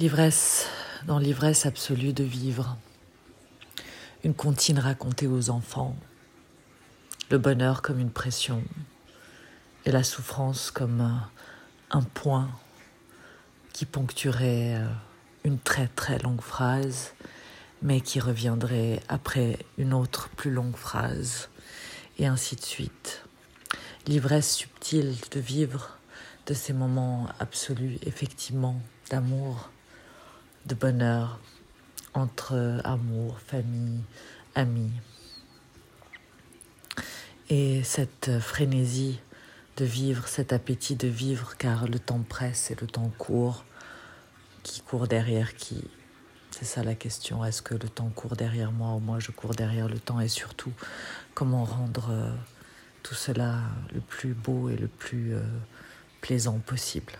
L'ivresse, dans l'ivresse absolue de vivre, une comptine racontée aux enfants, le bonheur comme une pression. Et la souffrance comme un, un point qui ponctuerait euh, une très très longue phrase, mais qui reviendrait après une autre plus longue phrase, et ainsi de suite. L'ivresse subtile de vivre de ces moments absolus, effectivement, d'amour, de bonheur entre amour, famille, amis. Et cette frénésie de vivre, cet appétit de vivre, car le temps presse et le temps court, qui court derrière qui C'est ça la question. Est-ce que le temps court derrière moi ou moi je cours derrière le temps? Et surtout, comment rendre euh, tout cela le plus beau et le plus euh, plaisant possible?